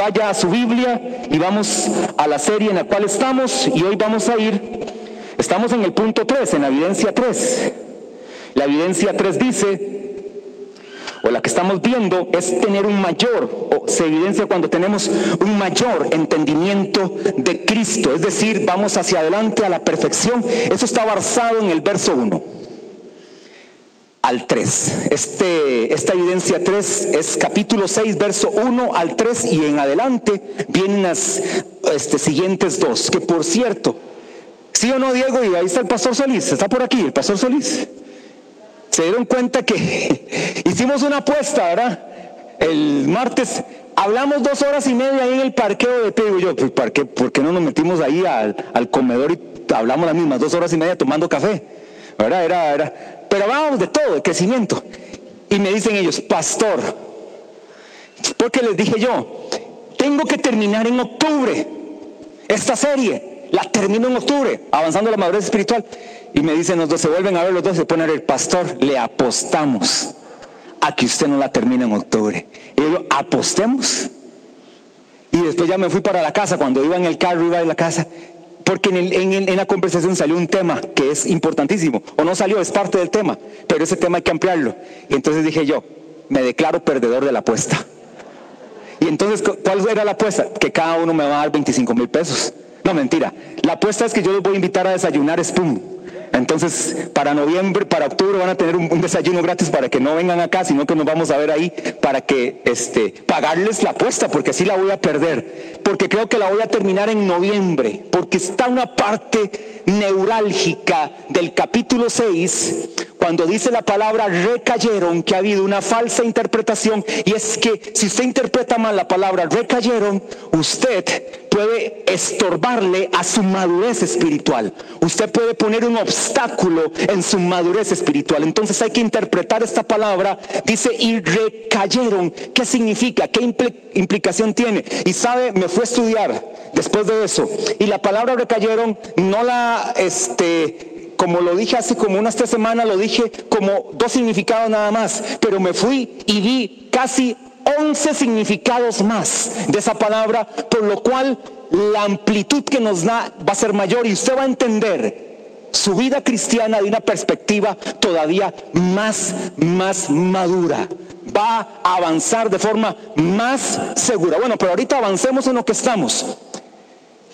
vaya a su Biblia y vamos a la serie en la cual estamos y hoy vamos a ir, estamos en el punto 3, en la evidencia 3. La evidencia 3 dice, o la que estamos viendo, es tener un mayor, o se evidencia cuando tenemos un mayor entendimiento de Cristo, es decir, vamos hacia adelante a la perfección. Eso está basado en el verso 1 al 3. Este, esta evidencia 3 es capítulo 6, verso 1 al 3 y en adelante vienen las este, siguientes dos, que por cierto, sí o no Diego, y ahí está el pastor Solís, está por aquí el pastor Solís. Se dieron cuenta que hicimos una apuesta, ¿verdad? El martes hablamos dos horas y media ahí en el parqueo de Digo yo, pues, ¿por qué, ¿por qué no nos metimos ahí al, al comedor y hablamos las mismas dos horas y media tomando café? ¿Verdad? Era, era, pero hablábamos de todo, de crecimiento. Y me dicen ellos, pastor, porque les dije yo, tengo que terminar en octubre esta serie, la termino en octubre, avanzando la madurez espiritual. Y me dicen los dos, se vuelven a ver los dos, se ponen el pastor, le apostamos a que usted no la termine en octubre. Y yo, apostemos. Y después ya me fui para la casa, cuando iba en el carro, iba de la casa, porque en, la conversación salió un tema que es importantísimo, o no salió, es parte del tema, pero ese tema hay que ampliarlo. Y entonces dije yo, me declaro perdedor de la apuesta. Y entonces, ¿cuál era la apuesta? Que cada uno me va a dar 25 mil pesos. No, mentira. La apuesta es que yo les voy a invitar a desayunar Spoon. Entonces, para noviembre, para octubre van a tener un, desayuno gratis para que no vengan acá, sino que nos vamos a ver ahí para que este, pagarles la apuesta, porque así la voy a perder. Porque creo que la voy a terminar en noviembre, porque está una parte neurálgica del capítulo 6, cuando dice la palabra recayeron, que ha habido una falsa interpretación, y es que si usted interpreta mal la palabra recayeron, usted puede estorbarle a su madurez espiritual. Usted puede poner un obstáculo en su madurez espiritual. Entonces hay que interpretar esta palabra. Dice, y recayeron. ¿Qué significa? ¿Qué implicación tiene? Y sabe, me fue a estudiar después de eso. Y la palabra recayeron no la, este, como lo dije hace como unas tres semanas, lo dije como dos significados nada más, pero me fui y vi casi 11 significados más de esa palabra, por lo cual la amplitud que nos da va a ser mayor y usted va a entender su vida cristiana de una perspectiva todavía más, más madura. Va a avanzar de forma más segura. Bueno, pero ahorita avancemos en lo que estamos.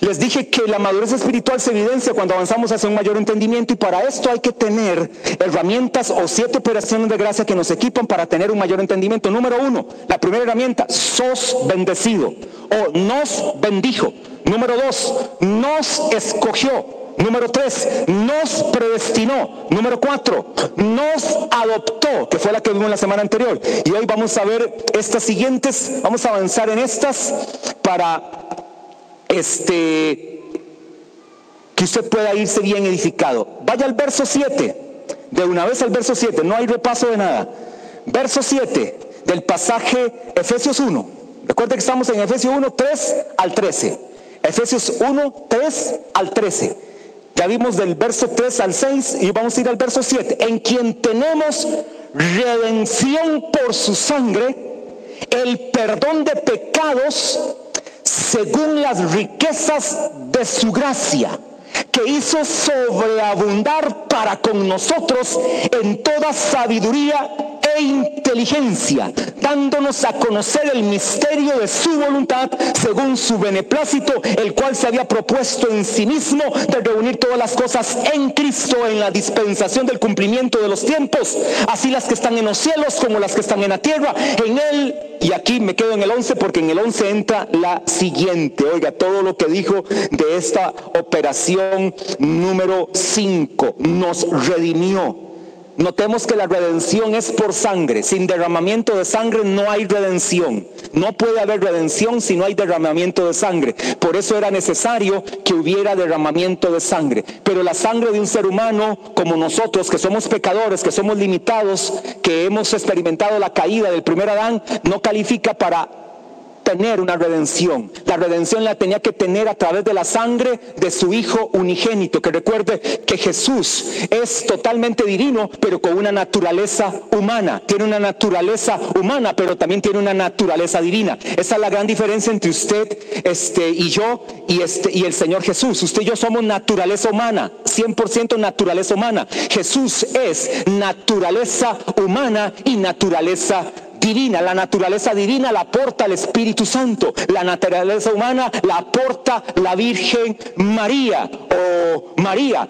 Les dije que la madurez espiritual se evidencia cuando avanzamos hacia un mayor entendimiento y para esto hay que tener herramientas o siete operaciones de gracia que nos equipan para tener un mayor entendimiento. Número uno, la primera herramienta, sos bendecido o nos bendijo. Número dos, nos escogió. Número tres, nos predestinó. Número cuatro, nos adoptó, que fue la que vimos la semana anterior. Y hoy vamos a ver estas siguientes, vamos a avanzar en estas para este, que usted pueda irse bien edificado. Vaya al verso 7, de una vez al verso 7, no hay repaso de nada. Verso 7 del pasaje Efesios 1. Recuerde que estamos en Efesios 1, 3 al 13. Efesios 1, 3 al 13. Ya vimos del verso 3 al 6 y vamos a ir al verso 7. En quien tenemos redención por su sangre, el perdón de pecados según las riquezas de su gracia, que hizo sobreabundar para con nosotros en toda sabiduría inteligencia, dándonos a conocer el misterio de su voluntad según su beneplácito, el cual se había propuesto en sí mismo de reunir todas las cosas en Cristo en la dispensación del cumplimiento de los tiempos, así las que están en los cielos como las que están en la tierra. En él, y aquí me quedo en el 11 porque en el 11 entra la siguiente, oiga, todo lo que dijo de esta operación número 5, nos redimió Notemos que la redención es por sangre. Sin derramamiento de sangre no hay redención. No puede haber redención si no hay derramamiento de sangre. Por eso era necesario que hubiera derramamiento de sangre. Pero la sangre de un ser humano como nosotros, que somos pecadores, que somos limitados, que hemos experimentado la caída del primer Adán, no califica para tener una redención. La redención la tenía que tener a través de la sangre de su Hijo unigénito. Que recuerde que Jesús es totalmente divino, pero con una naturaleza humana. Tiene una naturaleza humana, pero también tiene una naturaleza divina. Esa es la gran diferencia entre usted este, y yo y, este, y el Señor Jesús. Usted y yo somos naturaleza humana, 100% naturaleza humana. Jesús es naturaleza humana y naturaleza divina. La naturaleza divina la aporta el Espíritu Santo. La naturaleza humana la aporta la Virgen María o María.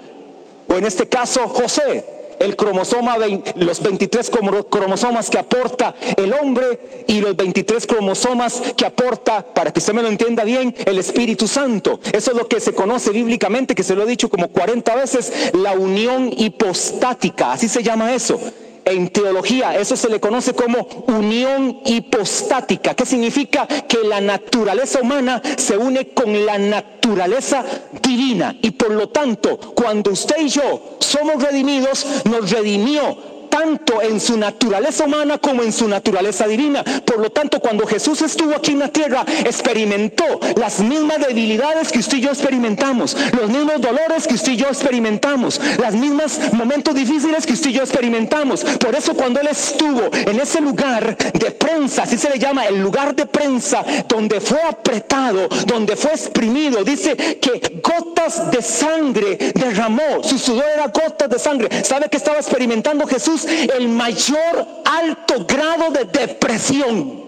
O en este caso José el cromosoma, los 23 cromosomas que aporta el hombre y los 23 cromosomas que aporta, para que usted me lo entienda bien, el Espíritu Santo. Eso es lo que se conoce bíblicamente, que se lo he dicho como 40 veces, la unión hipostática, así se llama eso en teología eso se le conoce como unión hipostática. ¿Qué significa? Que la naturaleza humana se une con la naturaleza divina. Y por lo tanto, cuando usted y yo somos redimidos, nos redimió tanto en su naturaleza humana como en su naturaleza divina. Por lo tanto, cuando Jesús estuvo aquí en la tierra, experimentó las mismas debilidades que usted y yo experimentamos, los mismos dolores que usted y yo experimentamos, los mismos momentos difíciles que usted y yo experimentamos. Por eso cuando Él estuvo en ese lugar de prensa, así se le llama, el lugar de prensa, donde fue apretado, donde fue exprimido, dice que gotas de sangre derramó, su sudor era gotas de sangre. ¿Sabe que estaba experimentando Jesús? El mayor alto grado de depresión.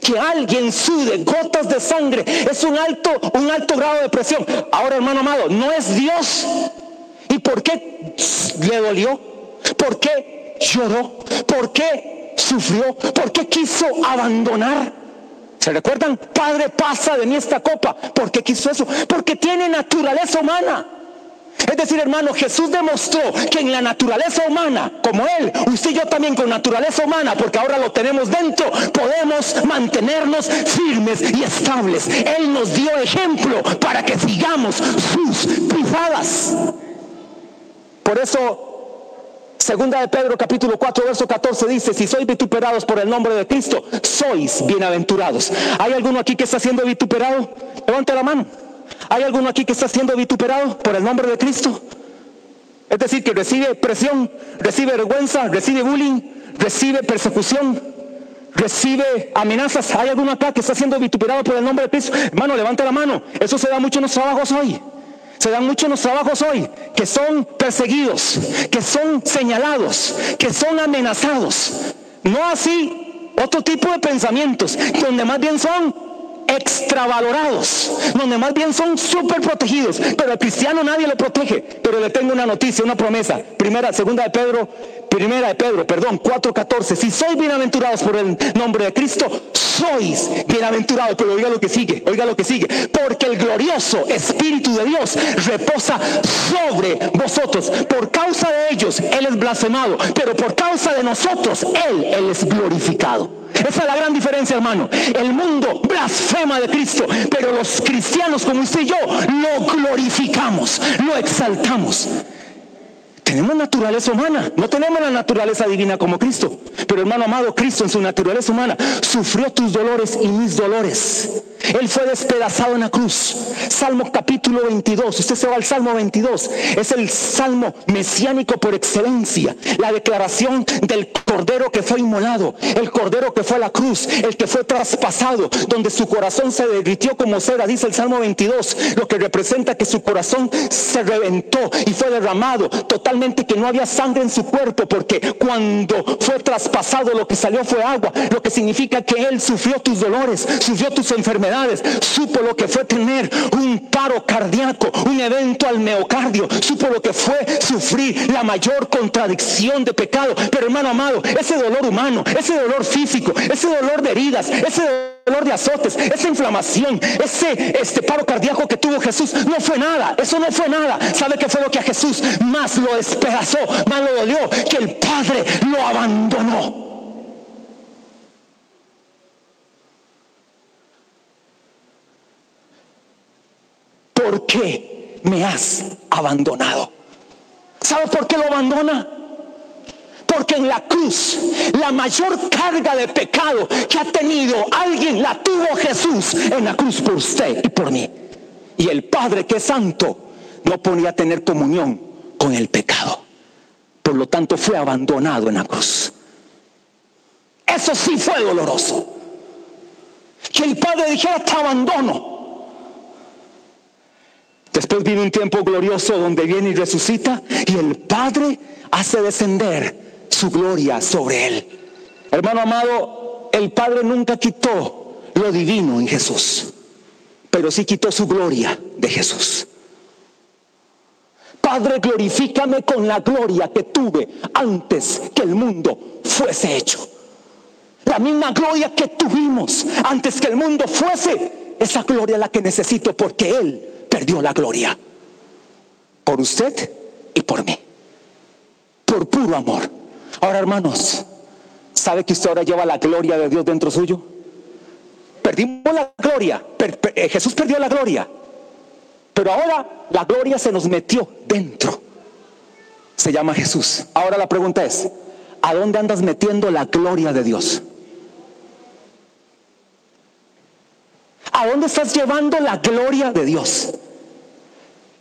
Que alguien sude gotas de sangre es un alto, un alto grado de depresión. Ahora, hermano amado, no es Dios. ¿Y por qué le dolió? ¿Por qué lloró? ¿Por qué sufrió? ¿Por qué quiso abandonar? ¿Se recuerdan? Padre, pasa de mí esta copa. ¿Por qué quiso eso? Porque tiene naturaleza humana. Es decir, hermano, Jesús demostró que en la naturaleza humana, como Él, usted y yo también con naturaleza humana, porque ahora lo tenemos dentro, podemos mantenernos firmes y estables. Él nos dio ejemplo para que sigamos sus pisadas. Por eso Segunda de Pedro capítulo 4 verso 14 dice, si sois vituperados por el nombre de Cristo, sois bienaventurados. ¿Hay alguno aquí que está siendo vituperado? Levante la mano. ¿Hay alguno aquí que está siendo vituperado por el nombre de Cristo? Es decir, que recibe presión, recibe vergüenza, recibe bullying, recibe persecución, recibe amenazas. ¿Hay alguno acá que está siendo vituperado por el nombre de Cristo? Hermano, levante la mano. Eso se da mucho en los trabajos hoy. Se dan mucho en los trabajos hoy, que son perseguidos, que son señalados, que son amenazados. No así otro tipo de pensamientos, donde más bien son extravalorados, donde más bien son súper protegidos, pero al cristiano nadie lo protege. Pero le tengo una noticia, una promesa. Primera, segunda de Pedro, primera de Pedro, perdón, 4.14. Si sois bienaventurados por el nombre de Cristo, sois bienaventurados. Pero oiga lo que sigue, oiga lo que sigue. Porque el glorioso Espíritu de Dios reposa sobre vosotros. Por causa de ellos, Él es blasfemado, pero por causa de nosotros, Él, Él es glorificado. Esa es la gran diferencia, hermano. El mundo blasfema de Cristo, pero los cristianos como usted y yo lo glorificamos, lo exaltamos. Tenemos naturaleza humana, no tenemos la naturaleza divina como Cristo. Pero hermano amado, Cristo en su naturaleza humana sufrió tus dolores y mis dolores. Él fue despedazado en la cruz. Salmo capítulo 22. Usted se va al Salmo 22. Es el salmo mesiánico por excelencia. La declaración del cordero que fue inmolado. El cordero que fue a la cruz. El que fue traspasado. Donde su corazón se derritió como cera. Dice el Salmo 22. Lo que representa que su corazón se reventó y fue derramado totalmente que no había sangre en su cuerpo, porque cuando fue traspasado lo que salió fue agua, lo que significa que Él sufrió tus dolores, sufrió tus enfermedades, supo lo que fue tener un paro cardíaco, un evento al miocardio, supo lo que fue sufrir la mayor contradicción de pecado. Pero hermano amado, ese dolor humano, ese dolor físico, ese dolor de heridas, ese dolor de azotes, esa inflamación, ese este paro cardíaco que tuvo Jesús, no fue nada, eso no fue nada. ¿Sabe qué fue lo que a Jesús más lo despedazó, más lo dolió? Que el Padre lo abandonó. ¿Por qué me has abandonado? ¿Sabe por qué lo abandona? Porque en la cruz la mayor carga de pecado que ha tenido alguien la tuvo Jesús en la cruz por usted y por mí. Y el Padre que es santo no podía tener comunión con el pecado. Por lo tanto fue abandonado en la cruz. Eso sí fue doloroso. Que el Padre dijera te abandono. Después viene un tiempo glorioso donde viene y resucita y el Padre hace descender su gloria sobre él. Hermano amado, el Padre nunca quitó lo divino en Jesús, pero sí quitó su gloria de Jesús. Padre, glorifícame con la gloria que tuve antes que el mundo fuese hecho. La misma gloria que tuvimos antes que el mundo fuese, esa gloria la que necesito porque Él perdió la gloria. Por usted y por mí. Por puro amor. Ahora, hermanos, ¿sabe que usted ahora lleva la gloria de Dios dentro suyo? Perdimos la gloria. Eh, Jesús perdió la gloria. Pero ahora la gloria se nos metió dentro. Se llama Jesús. Ahora la pregunta es, ¿a dónde andas metiendo la gloria de Dios? ¿A dónde estás llevando la gloria de Dios?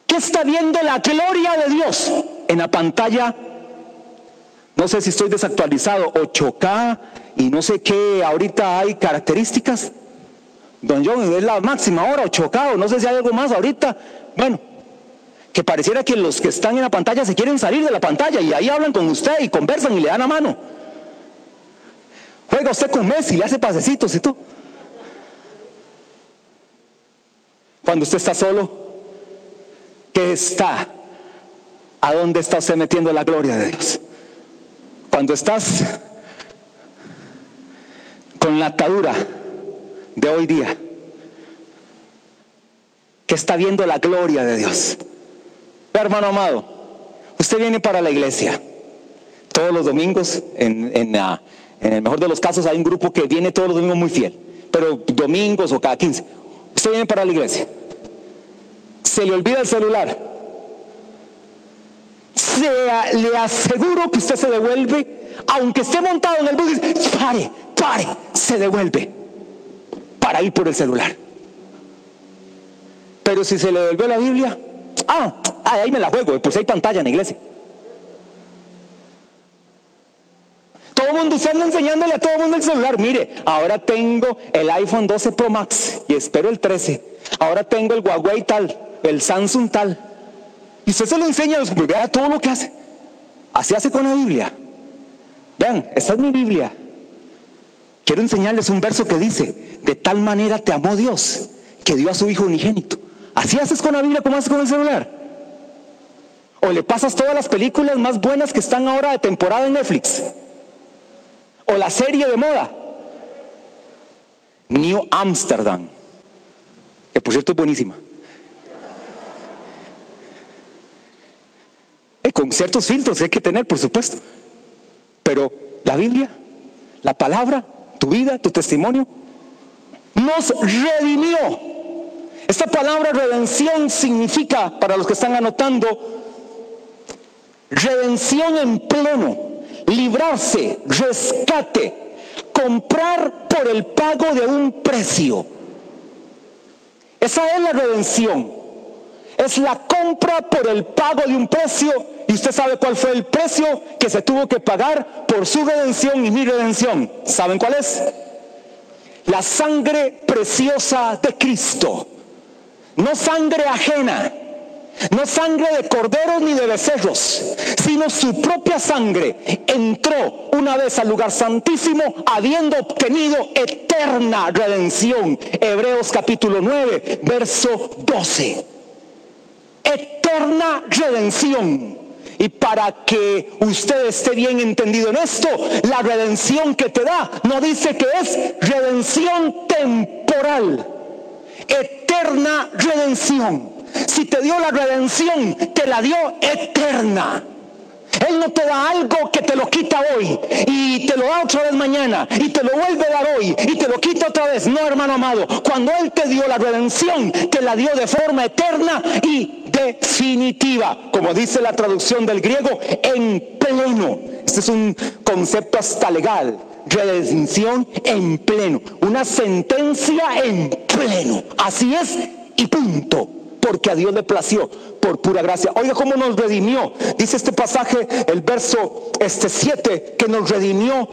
¿Qué está viendo la gloria de Dios en la pantalla? No sé si estoy desactualizado, 8K y no sé qué, ahorita hay características. Don John, es la máxima hora, 8K, o no sé si hay algo más ahorita. Bueno, que pareciera que los que están en la pantalla se quieren salir de la pantalla y ahí hablan con usted y conversan y le dan a mano. Juega usted con Messi, le hace pasecitos y tú. Cuando usted está solo, ¿qué está? ¿A dónde está usted metiendo la gloria de Dios? Cuando estás con la atadura de hoy día, que está viendo la gloria de Dios. Hermano amado, usted viene para la iglesia todos los domingos, en, en, en el mejor de los casos hay un grupo que viene todos los domingos muy fiel, pero domingos o cada 15. Usted viene para la iglesia. Se le olvida el celular. Se, le aseguro que usted se devuelve, aunque esté montado en el bus, pare, pare, se devuelve para ir por el celular. Pero si se le devuelve la Biblia, ah, ahí me la juego, pues hay pantalla en la iglesia. Todo mundo, usted anda enseñándole a todo mundo el celular. Mire, ahora tengo el iPhone 12 Pro Max y espero el 13. Ahora tengo el Huawei tal, el Samsung tal. Y usted se lo enseña, pues vea todo lo que hace. Así hace con la Biblia. Vean, esta es mi Biblia. Quiero enseñarles un verso que dice, de tal manera te amó Dios, que dio a su Hijo unigénito. Así haces con la Biblia como haces con el celular. O le pasas todas las películas más buenas que están ahora de temporada en Netflix. O la serie de moda. New Amsterdam. Que por cierto es buenísima. Eh, con ciertos filtros hay que tener, por supuesto. Pero la Biblia, la palabra, tu vida, tu testimonio, nos redimió. Esta palabra redención significa, para los que están anotando, redención en pleno, librarse, rescate, comprar por el pago de un precio. Esa es la redención. Es la compra por el pago de un precio. Y usted sabe cuál fue el precio que se tuvo que pagar por su redención y mi redención. ¿Saben cuál es? La sangre preciosa de Cristo. No sangre ajena. No sangre de corderos ni de becerros, sino su propia sangre entró una vez al lugar santísimo habiendo obtenido eterna redención. Hebreos capítulo 9, verso 12 eterna redención. Y para que usted esté bien entendido en esto, la redención que te da no dice que es redención temporal, eterna redención. Si te dio la redención, te la dio eterna. Él no te da algo que te lo quita hoy y te lo da otra vez mañana y te lo vuelve a dar hoy y te lo quita otra vez. No, hermano amado, cuando Él te dio la redención, te la dio de forma eterna y definitiva, como dice la traducción del griego, en pleno. Este es un concepto hasta legal. Redención en pleno. Una sentencia en pleno. Así es y punto. Porque a Dios le plació por pura gracia. Oiga cómo nos redimió. Dice este pasaje, el verso este 7, que nos redimió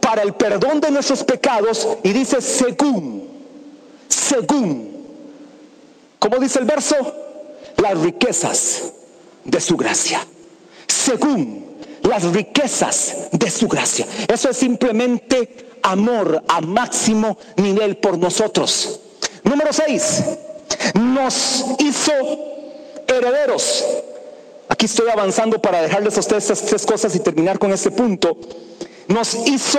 para el perdón de nuestros pecados. Y dice según, según. ¿Cómo dice el verso? Las riquezas de su gracia. Según las riquezas de su gracia. Eso es simplemente amor a máximo nivel por nosotros. Número 6. Nos hizo herederos. Aquí estoy avanzando para dejarles a ustedes estas tres cosas y terminar con este punto. Nos hizo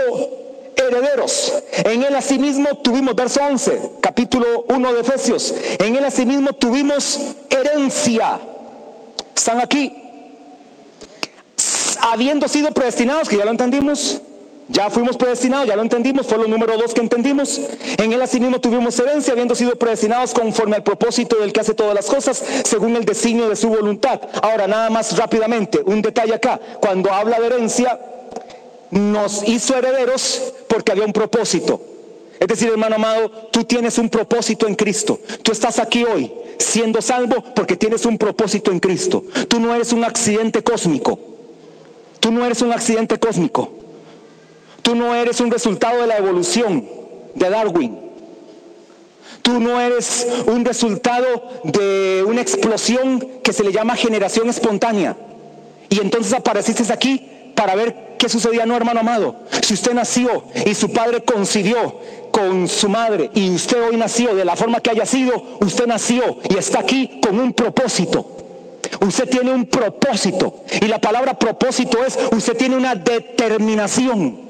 herederos. En él asimismo tuvimos, verso 11, capítulo 1 de Efesios, en él asimismo tuvimos herencia. Están aquí. Habiendo sido predestinados, que ya lo entendimos, ya fuimos predestinados, ya lo entendimos, fue lo número dos que entendimos. En él asimismo tuvimos herencia, habiendo sido predestinados conforme al propósito del que hace todas las cosas, según el designio de su voluntad. Ahora, nada más rápidamente, un detalle acá. Cuando habla de herencia, nos hizo herederos porque había un propósito. Es decir, hermano amado, tú tienes un propósito en Cristo. Tú estás aquí hoy siendo salvo porque tienes un propósito en Cristo. Tú no eres un accidente cósmico. Tú no eres un accidente cósmico. Tú no eres un resultado de la evolución de Darwin. Tú no eres un resultado de una explosión que se le llama generación espontánea. Y entonces apareciste aquí para ver qué sucedía, no hermano amado. Si usted nació y su padre concibió con su madre y usted hoy nació de la forma que haya sido, usted nació y está aquí con un propósito. Usted tiene un propósito. Y la palabra propósito es, usted tiene una determinación.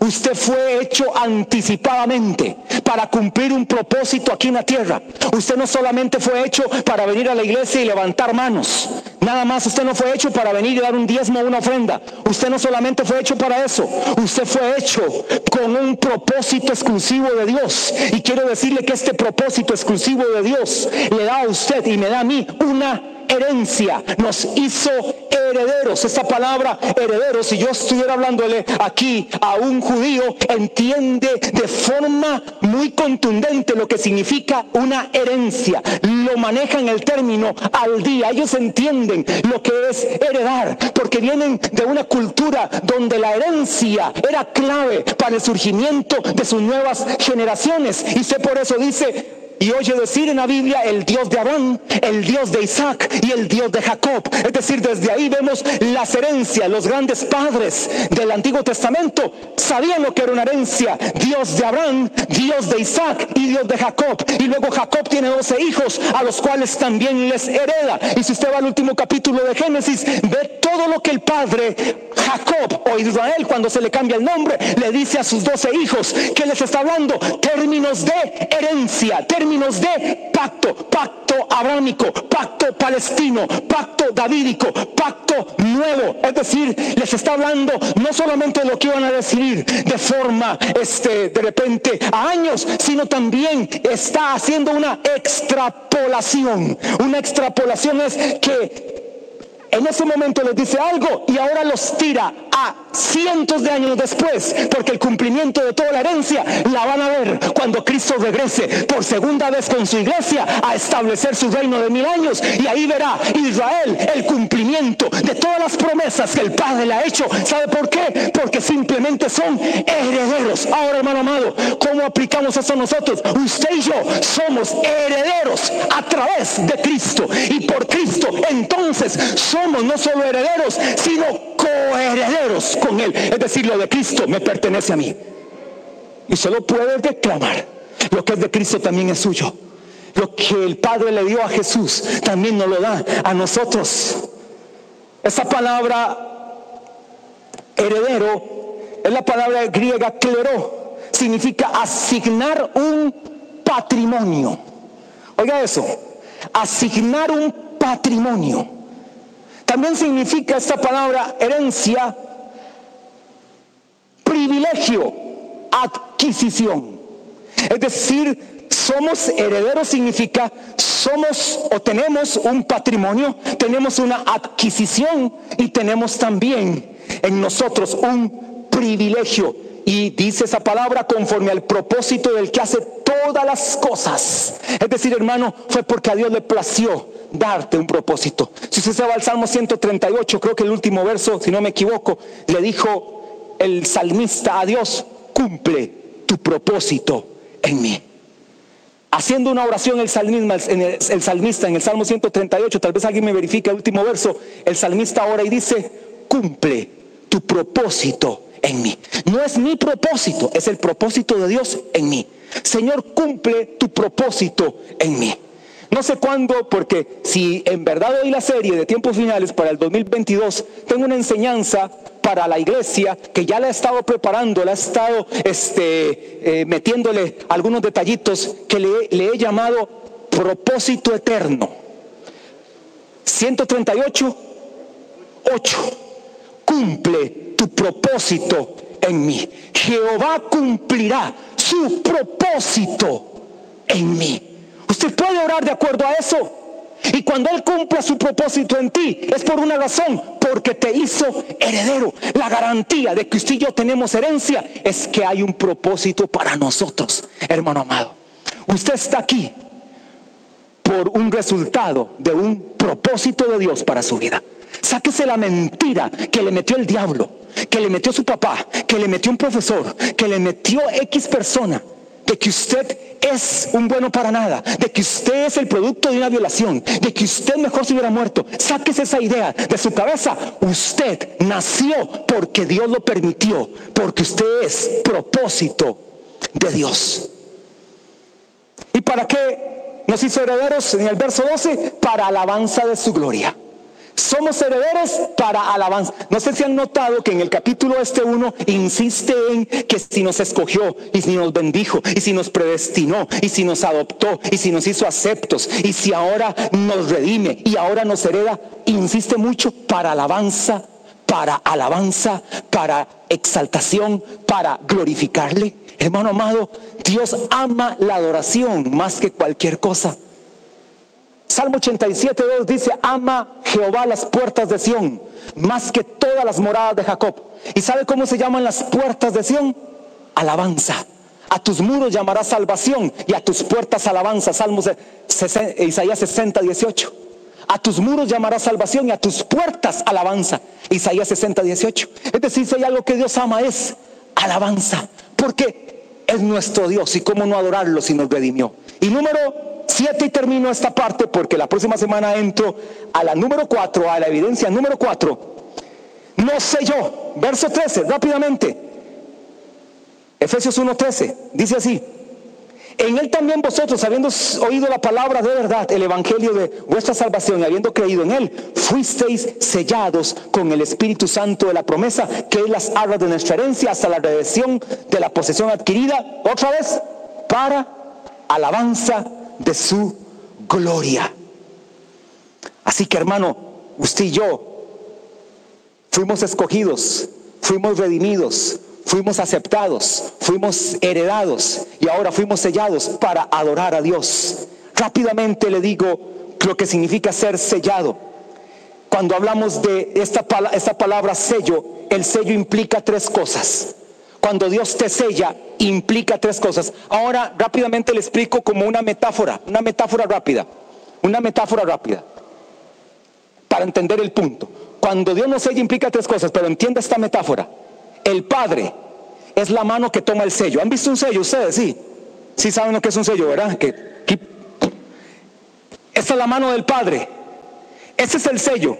Usted fue hecho anticipadamente para cumplir un propósito aquí en la tierra. Usted no solamente fue hecho para venir a la iglesia y levantar manos. Nada más usted no fue hecho para venir y dar un diezmo o una ofrenda. Usted no solamente fue hecho para eso. Usted fue hecho con un propósito exclusivo de Dios. Y quiero decirle que este propósito exclusivo de Dios le da a usted y me da a mí una herencia, nos hizo herederos. Esta palabra herederos, si yo estuviera hablándole aquí a un judío, entiende de forma muy contundente lo que significa una herencia. Lo manejan el término al día. Ellos entienden lo que es heredar, porque vienen de una cultura donde la herencia era clave para el surgimiento de sus nuevas generaciones. Y sé por eso dice, y oye decir en la Biblia el Dios de Abraham, el Dios de Isaac y el Dios de Jacob. Es decir, desde ahí vemos las herencias, los grandes padres del Antiguo Testamento sabían lo que era una herencia. Dios de Abraham, Dios de Isaac y Dios de Jacob. Y luego Jacob tiene 12 hijos a los cuales también les hereda. Y si usted va al último capítulo de Génesis, ve todo lo que el padre Jacob o Israel, cuando se le cambia el nombre, le dice a sus 12 hijos que les está hablando términos de herencia, términos términos de pacto, pacto abrámico, pacto palestino, pacto davídico, pacto nuevo. Es decir, les está hablando no solamente lo que iban a decidir de forma, este, de repente, a años, sino también está haciendo una extrapolación. Una extrapolación es que en ese momento les dice algo y ahora los tira a cientos de años después, porque el cumplimiento de toda la herencia la van a ver cuando Cristo regrese por segunda vez con su iglesia a establecer su reino de mil años y ahí verá Israel el cumplimiento de todas las promesas que el Padre le ha hecho. ¿Sabe por qué? Porque simplemente son herederos. Ahora, hermano amado, ¿cómo aplicamos eso nosotros? Usted y yo somos herederos a través de Cristo y por Cristo. Entonces somos no solo herederos, sino coherederos con Él. Es decir, lo de Cristo me pertenece a mí. Y solo puede declamar. Lo que es de Cristo también es suyo. Lo que el Padre le dio a Jesús también nos lo da a nosotros. Esa palabra heredero es la palabra griega cleró. Significa asignar un patrimonio. Oiga eso. Asignar un patrimonio. También significa esta palabra herencia privilegio, adquisición. Es decir, somos herederos significa somos o tenemos un patrimonio, tenemos una adquisición y tenemos también en nosotros un privilegio. Y dice esa palabra conforme al propósito del que hace todas las cosas. Es decir, hermano, fue porque a Dios le plació darte un propósito. Si usted se va al Salmo 138, creo que el último verso, si no me equivoco, le dijo el salmista a Dios, cumple tu propósito en mí. Haciendo una oración el salmista, en el, salmista en el Salmo 138, tal vez alguien me verifique el último verso, el salmista ora y dice, cumple tu propósito en mí. No es mi propósito, es el propósito de Dios en mí. Señor, cumple tu propósito en mí. No sé cuándo, porque si en verdad doy la serie de tiempos finales para el 2022, tengo una enseñanza para la iglesia que ya la he estado preparando, la he estado este, eh, metiéndole algunos detallitos que le, le he llamado propósito eterno. 138, 8. Cumple tu propósito en mí. Jehová cumplirá su propósito en mí. Usted puede orar de acuerdo a eso. Y cuando Él cumpla su propósito en ti, es por una razón, porque te hizo heredero. La garantía de que usted y yo tenemos herencia es que hay un propósito para nosotros, hermano amado. Usted está aquí por un resultado de un propósito de Dios para su vida. Sáquese la mentira que le metió el diablo, que le metió su papá, que le metió un profesor, que le metió X persona de que usted es un bueno para nada, de que usted es el producto de una violación, de que usted mejor se hubiera muerto. Sáquese esa idea de su cabeza. Usted nació porque Dios lo permitió, porque usted es propósito de Dios. ¿Y para qué nos hizo herederos en el verso 12? Para alabanza de su gloria. Somos herederos para alabanza. No sé si han notado que en el capítulo este uno insiste en que si nos escogió y si nos bendijo y si nos predestinó y si nos adoptó y si nos hizo aceptos y si ahora nos redime y ahora nos hereda, insiste mucho para alabanza, para alabanza, para exaltación, para glorificarle. Hermano amado, Dios ama la adoración más que cualquier cosa. Salmo 87, 2 dice, ama Jehová las puertas de Sión, más que todas las moradas de Jacob. ¿Y sabe cómo se llaman las puertas de Sión? Alabanza. A tus muros llamarás salvación y a tus puertas alabanza. Salmos de Isaías 60, 18. A tus muros llamarás salvación y a tus puertas alabanza. Isaías 60, 18. Es decir, si hay algo que Dios ama es alabanza. Porque es nuestro Dios y cómo no adorarlo si nos redimió. Y número Siete y termino esta parte porque la próxima semana entro a la número cuatro, a la evidencia número cuatro. No sé yo, verso 13, rápidamente. Efesios 1:13, dice así. En él también vosotros, habiendo oído la palabra de verdad, el evangelio de vuestra salvación y habiendo creído en él, fuisteis sellados con el Espíritu Santo de la promesa, que es las arras de nuestra herencia hasta la redención de la posesión adquirida, otra vez, para alabanza de su gloria. Así que hermano, usted y yo fuimos escogidos, fuimos redimidos, fuimos aceptados, fuimos heredados y ahora fuimos sellados para adorar a Dios. Rápidamente le digo lo que significa ser sellado. Cuando hablamos de esta, esta palabra sello, el sello implica tres cosas. Cuando Dios te sella, implica tres cosas. Ahora rápidamente le explico como una metáfora, una metáfora rápida, una metáfora rápida, para entender el punto. Cuando Dios nos sella implica tres cosas, pero entienda esta metáfora. El Padre es la mano que toma el sello. ¿Han visto un sello ustedes? Sí. Sí saben lo que es un sello, ¿verdad? Que, esta es la mano del Padre. Ese es el sello.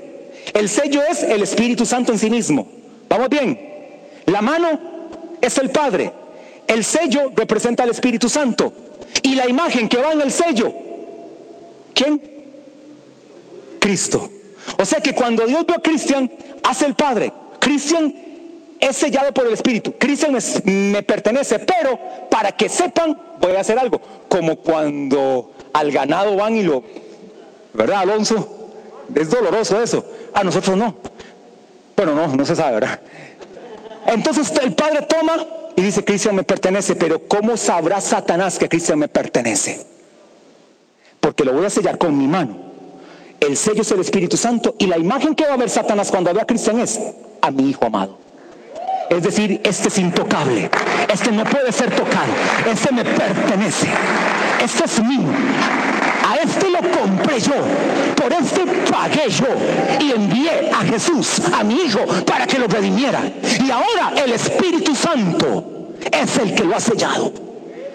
El sello es el Espíritu Santo en sí mismo. ¿Vamos bien? La mano es el Padre. El sello representa al Espíritu Santo. Y la imagen que va en el sello, ¿quién? Cristo. O sea que cuando Dios ve a Cristian, hace el Padre. Cristian es sellado por el Espíritu. Cristian me, pertenece, pero para que sepan, voy a hacer algo. Como cuando al ganado van y lo... ¿Verdad, Alonso? Es doloroso eso. A nosotros no. Bueno, no, no se sabe, ¿verdad? Entonces el padre toma y dice, Cristian me pertenece, pero ¿cómo sabrá Satanás que Cristian me pertenece? porque lo voy a sellar con mi mano. El sello es el Espíritu Santo y la imagen que va a ver Satanás cuando vea a Cristian es a mi Hijo amado. Es decir, este es intocable, este no puede ser tocado, este me pertenece, este es mío. A este lo compré yo, por este pagué yo y envié a Jesús, a mi Hijo, para que lo redimiera. Y ahora el Espíritu Santo es el que lo ha sellado.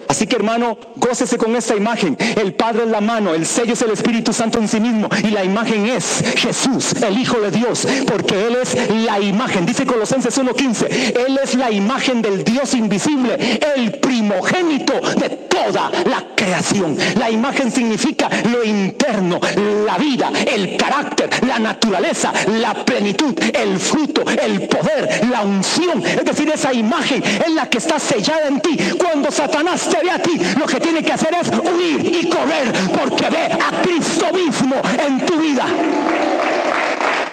Así que hermano, gócese con esta imagen. El Padre es la mano, el sello es el Espíritu Santo en sí mismo y la imagen es Jesús, el Hijo de Dios, porque Él es la imagen. Dice Colosenses 1.15, Él es la imagen del Dios invisible, el primogénito de toda la creación. La imagen significa lo interno, la vida, el carácter, la naturaleza, la plenitud, el fruto, el poder, la unción. Es decir, esa imagen es la que está sellada en ti. Cuando Satanás ve a ti, lo que tiene que hacer es huir y correr porque ve a Cristo mismo en tu vida.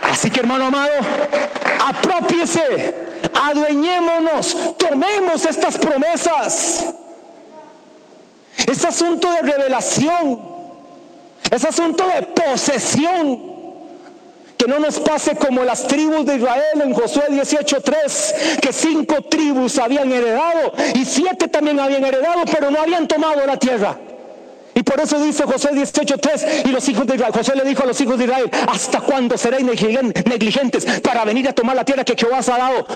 Así que hermano amado, apropiese, adueñémonos, tomemos estas promesas. Es asunto de revelación, es asunto de posesión. Que no nos pase como las tribus de Israel en Josué 18.3, que cinco tribus habían heredado y siete también habían heredado, pero no habían tomado la tierra. Y por eso dice Josué 18.3 y los hijos de Israel, José le dijo a los hijos de Israel, ¿hasta cuándo seréis negligentes para venir a tomar la tierra que Jehová os ha dado?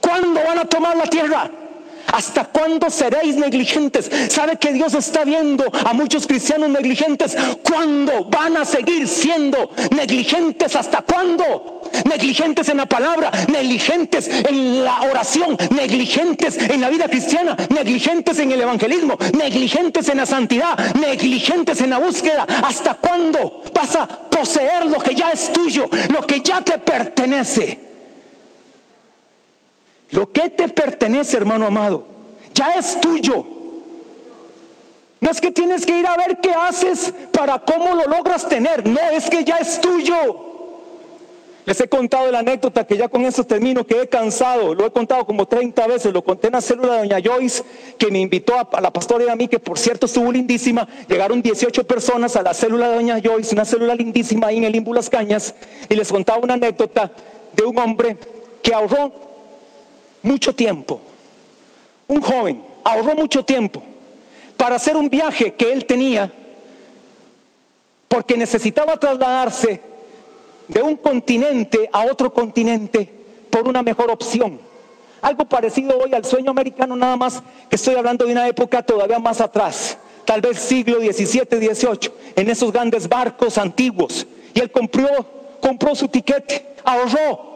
¿Cuándo van a tomar la tierra? ¿Hasta cuándo seréis negligentes? ¿Sabe que Dios está viendo a muchos cristianos negligentes? ¿Cuándo van a seguir siendo negligentes? ¿Hasta cuándo? Negligentes en la palabra, negligentes en la oración, negligentes en la vida cristiana, negligentes en el evangelismo, negligentes en la santidad, negligentes en la búsqueda. ¿Hasta cuándo vas a poseer lo que ya es tuyo, lo que ya te pertenece? Lo que te pertenece, hermano amado, ya es tuyo. No es que tienes que ir a ver qué haces para cómo lo logras tener. No, es que ya es tuyo. Les he contado la anécdota que ya con eso termino, que he cansado. Lo he contado como 30 veces. Lo conté en la célula de doña Joyce, que me invitó a, la pastora y a mí, que por cierto estuvo lindísima. Llegaron 18 personas a la célula de doña Joyce, una célula lindísima ahí en el Limbo Las Cañas. Y les contaba una anécdota de un hombre que ahorró mucho tiempo. Un joven ahorró mucho tiempo para hacer un viaje que él tenía porque necesitaba trasladarse de un continente a otro continente por una mejor opción. Algo parecido hoy al sueño americano, nada más que estoy hablando de una época todavía más atrás, tal vez siglo XVII, XVIII, en esos grandes barcos antiguos. Y él compró, compró su tiquete, ahorró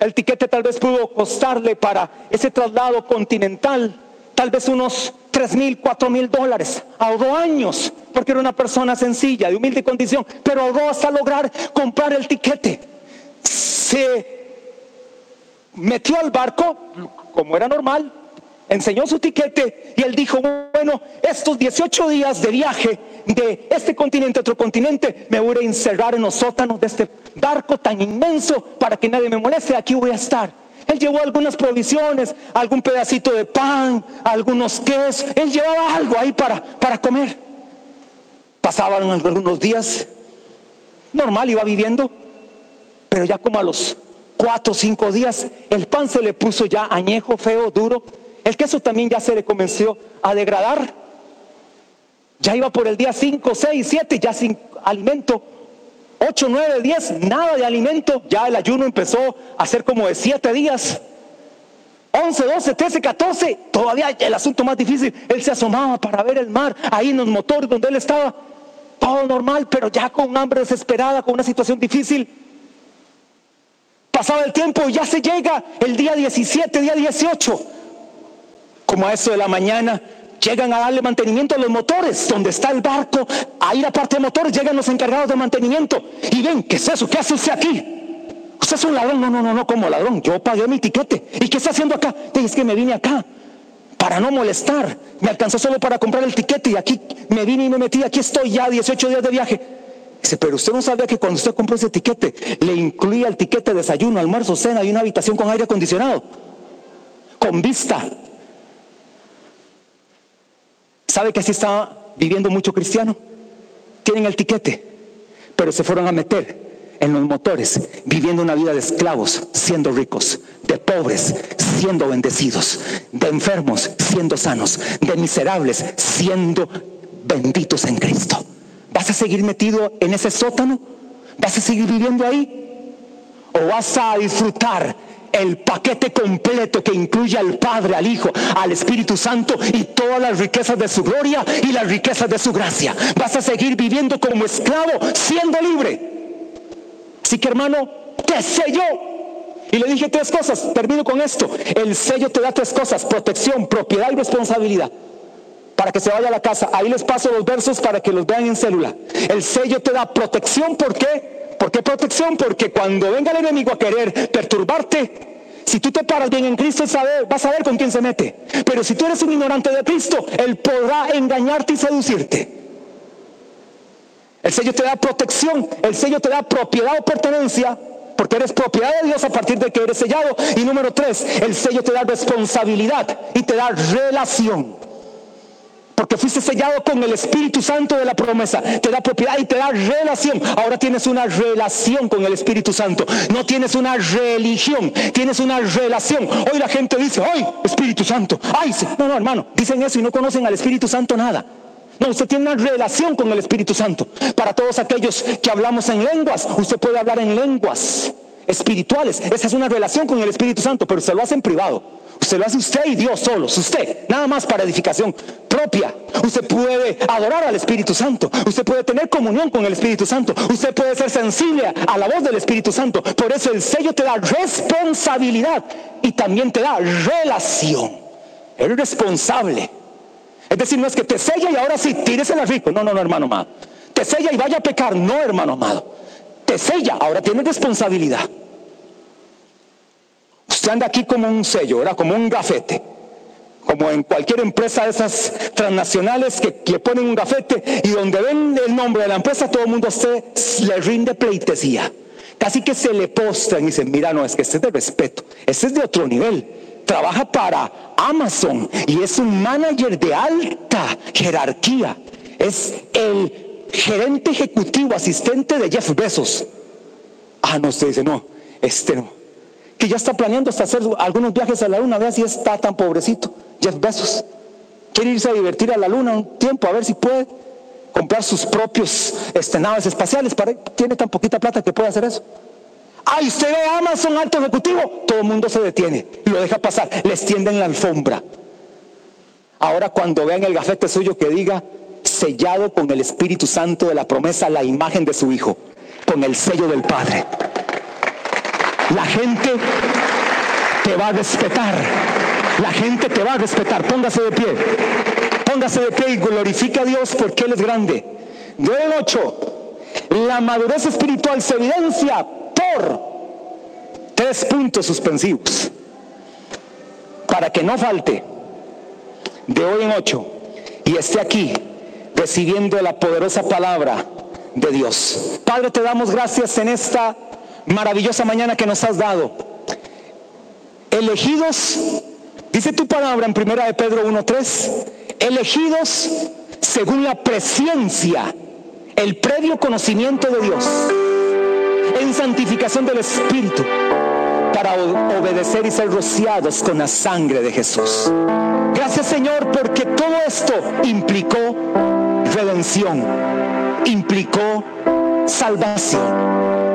el tiquete tal vez pudo costarle para ese traslado continental tal vez unos tres mil, cuatro mil dólares. Ahorró años porque era una persona sencilla, de humilde condición, pero ahorró hasta lograr comprar el tiquete. Se metió al barco, como era normal, enseñó su tiquete y él dijo, bueno, estos 18 días de viaje de este continente a otro continente, me voy a encerrar en los sótanos de este barco tan inmenso para que nadie me moleste, aquí voy a estar. Él llevó algunas provisiones, algún pedacito de pan, algunos quesos, él llevaba algo ahí para, para comer. Pasaban algunos días, normal, iba viviendo, pero ya como a los cuatro o cinco días, el pan se le puso ya añejo, feo, duro, el queso también ya se le comenzó a degradar. Ya iba por el día 5, 6, 7, ya sin alimento. 8, 9, 10, nada de alimento. Ya el ayuno empezó a ser como de 7 días. 11, 12, 13, 14, todavía el asunto más difícil. Él se asomaba para ver el mar, ahí en los motores donde él estaba. Todo normal, pero ya con hambre desesperada, con una situación difícil. Pasaba el tiempo y ya se llega el día 17, día 18 como a eso de la mañana, llegan a darle mantenimiento a los motores, donde está el barco, ahí la parte de motores, llegan los encargados de mantenimiento y ven, ¿qué es eso? ¿Qué hace usted aquí? Usted es un ladrón, no, no, no, no, como ladrón, yo pagué mi tiquete. ¿Y qué está haciendo acá? Es que me vine acá para no molestar, me alcanzó solo para comprar el tiquete y aquí me vine y me metí, aquí estoy ya 18 días de viaje. Dice, pero usted no sabía que cuando usted compró ese tiquete, le incluía el tiquete desayuno, almuerzo, cena y una habitación con aire acondicionado, con vista, ¿Sabe que así está viviendo mucho cristiano? tienen el tiquete, pero se fueron a meter en los motores, viviendo una vida de esclavos, siendo ricos, de pobres, siendo bendecidos, de enfermos, siendo sanos, de miserables, siendo benditos en Cristo. ¿Vas a seguir metido en ese sótano? ¿Vas a seguir viviendo ahí? ¿O vas a disfrutar el paquete completo que incluye al Padre, al Hijo, al Espíritu Santo y todas las riquezas de su gloria y las riquezas de su gracia? ¿Vas a seguir viviendo como esclavo, siendo libre? Así que hermano, te selló. Y le dije tres cosas, termino con esto. El sello te da tres cosas, protección, propiedad y responsabilidad. Para que se vaya a la casa. Ahí les paso los versos para que los vean en célula. El sello te da protección, ¿por qué? ¿Por qué protección? Porque cuando venga el enemigo a querer perturbarte, si tú te paras bien en Cristo, vas a ver con quién se mete. Pero si tú eres un ignorante de Cristo, Él podrá engañarte y seducirte. El sello te da protección, el sello te da propiedad o pertenencia, porque eres propiedad de Dios a partir de que eres sellado. Y número tres, el sello te da responsabilidad y te da relación. Porque fuiste sellado con el Espíritu Santo de la promesa. Te da propiedad y te da relación. Ahora tienes una relación con el Espíritu Santo. No tienes una religión, tienes una relación. Hoy la gente dice, ay, Espíritu Santo. Ay, no, no, hermano. Dicen eso y no conocen al Espíritu Santo nada. No, usted tiene una relación con el Espíritu Santo. Para todos aquellos que hablamos en lenguas, usted puede hablar en lenguas espirituales. Esa es una relación con el Espíritu Santo, pero usted lo hace en privado. Usted lo hace usted y Dios solos, usted, nada más para edificación propia. Usted puede adorar al Espíritu Santo, usted puede tener comunión con el Espíritu Santo, usted puede ser sensible a la voz del Espíritu Santo. Por eso el sello te da responsabilidad y también te da relación. Eres responsable. Es decir, no es que te sella y ahora sí, tíresela rico. No, no, no, hermano amado. Te sella y vaya a pecar. No, hermano amado. Te sella, ahora tiene responsabilidad. Usted anda aquí como un sello, era como un gafete. Como en cualquier empresa de esas transnacionales que le ponen un gafete y donde ven el nombre de la empresa, todo el mundo se le rinde pleitesía. Casi que se le postran y dicen, mira, no, es que este es de respeto, este es de otro nivel trabaja para Amazon y es un manager de alta jerarquía. Es el gerente ejecutivo, asistente de Jeff Bezos. Ah, no, usted dice, no, este no. Que ya está planeando hasta hacer algunos viajes a la luna, vea si está tan pobrecito. Jeff Bezos. Quiere irse a divertir a la luna un tiempo, a ver si puede comprar sus propios este, naves espaciales. Para, tiene tan poquita plata que puede hacer eso. Ay, usted ve Amazon alto ejecutivo, todo el mundo se detiene, lo deja pasar, les tienden la alfombra. Ahora cuando vean el gafete suyo que diga sellado con el Espíritu Santo de la promesa, la imagen de su Hijo, con el sello del Padre. La gente te va a respetar. La gente te va a respetar. Póngase de pie. Póngase de pie y glorifica a Dios porque Él es grande. De 8. La madurez espiritual se evidencia tres puntos suspensivos para que no falte de hoy en ocho y esté aquí recibiendo la poderosa palabra de Dios. Padre, te damos gracias en esta maravillosa mañana que nos has dado. Elegidos, dice tu palabra en primera de Pedro 1.3, elegidos según la presencia, el previo conocimiento de Dios en santificación del Espíritu para obedecer y ser rociados con la sangre de Jesús. Gracias Señor porque todo esto implicó redención, implicó salvación,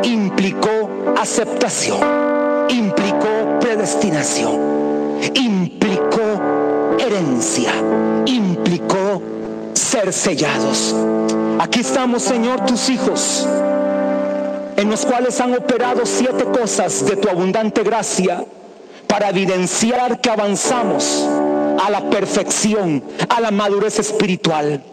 implicó aceptación, implicó predestinación, implicó herencia, implicó ser sellados. Aquí estamos Señor tus hijos en los cuales han operado siete cosas de tu abundante gracia para evidenciar que avanzamos a la perfección, a la madurez espiritual.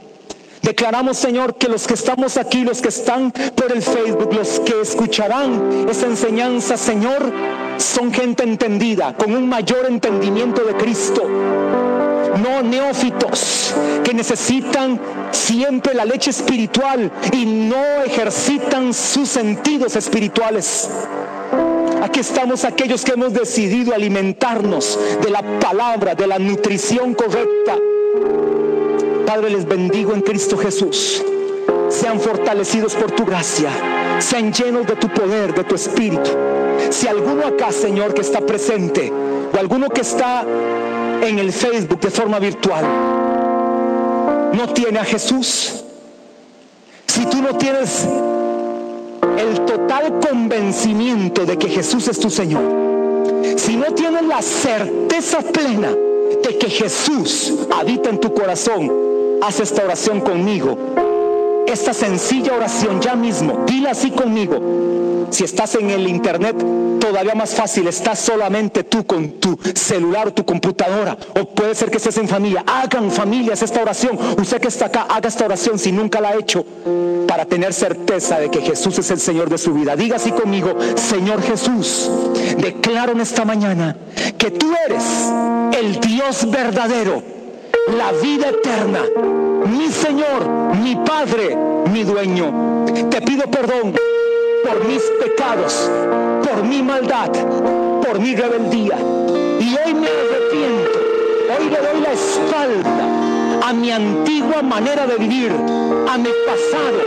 Declaramos, Señor, que los que estamos aquí, los que están por el Facebook, los que escucharán esa enseñanza, Señor, son gente entendida, con un mayor entendimiento de Cristo no neófitos que necesitan siempre la leche espiritual y no ejercitan sus sentidos espirituales. Aquí estamos aquellos que hemos decidido alimentarnos de la palabra, de la nutrición correcta. Padre, les bendigo en Cristo Jesús. sean fortalecidos por tu gracia, sean llenos de tu poder, de tu espíritu. Si alguno acá, Señor, que está presente, o alguno que está en el Facebook de forma virtual, no tiene a Jesús, si tú no tienes el total convencimiento de que Jesús es tu Señor, si no tienes la certeza plena de que Jesús habita en tu corazón, haz esta oración conmigo. Esta sencilla oración ya mismo, dila así conmigo. Si estás en el internet, todavía más fácil, estás solamente tú con tu celular o tu computadora, o puede ser que estés en familia. Hagan familias esta oración. Usted que está acá, haga esta oración si nunca la ha hecho, para tener certeza de que Jesús es el Señor de su vida. Diga así conmigo, Señor Jesús, declaro en esta mañana que tú eres el Dios verdadero, la vida eterna, mi Señor, mi Padre, mi dueño. Te pido perdón por mis pecados, por mi maldad, por mi rebeldía. Y hoy me arrepiento, hoy le doy la espalda a mi antigua manera de vivir, a mi pasado,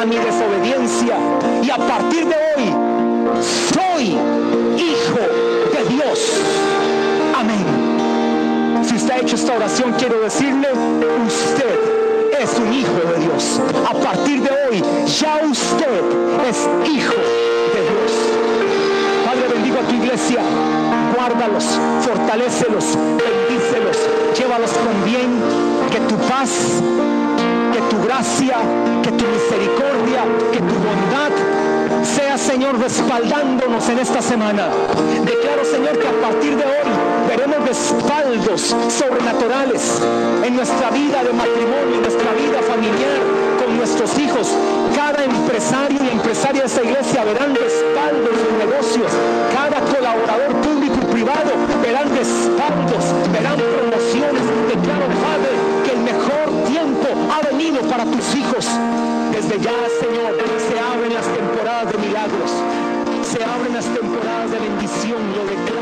a mi desobediencia. Y a partir de hoy, soy hijo de Dios. Hecho esta oración, quiero decirle, usted es un hijo de Dios. A partir de hoy, ya usted es hijo de Dios. Padre, bendigo a tu iglesia. Guárdalos, fortalécelos, bendícelos, llévalos con bien. Que tu paz, que tu gracia, que tu misericordia, que tu bondad sea, Señor, respaldándonos en esta semana. Declaro, Señor, que a partir de hoy Veremos respaldos sobrenaturales en nuestra vida de matrimonio, en nuestra vida familiar, con nuestros hijos. Cada empresario y empresaria de esta iglesia verán respaldos en negocios. Cada colaborador público y privado verán respaldos, verán promociones. Declaro, Padre, que el mejor tiempo ha venido para tus hijos. Desde ya, Señor, se abren las temporadas de milagros. Se abren las temporadas de bendición. Lo declaro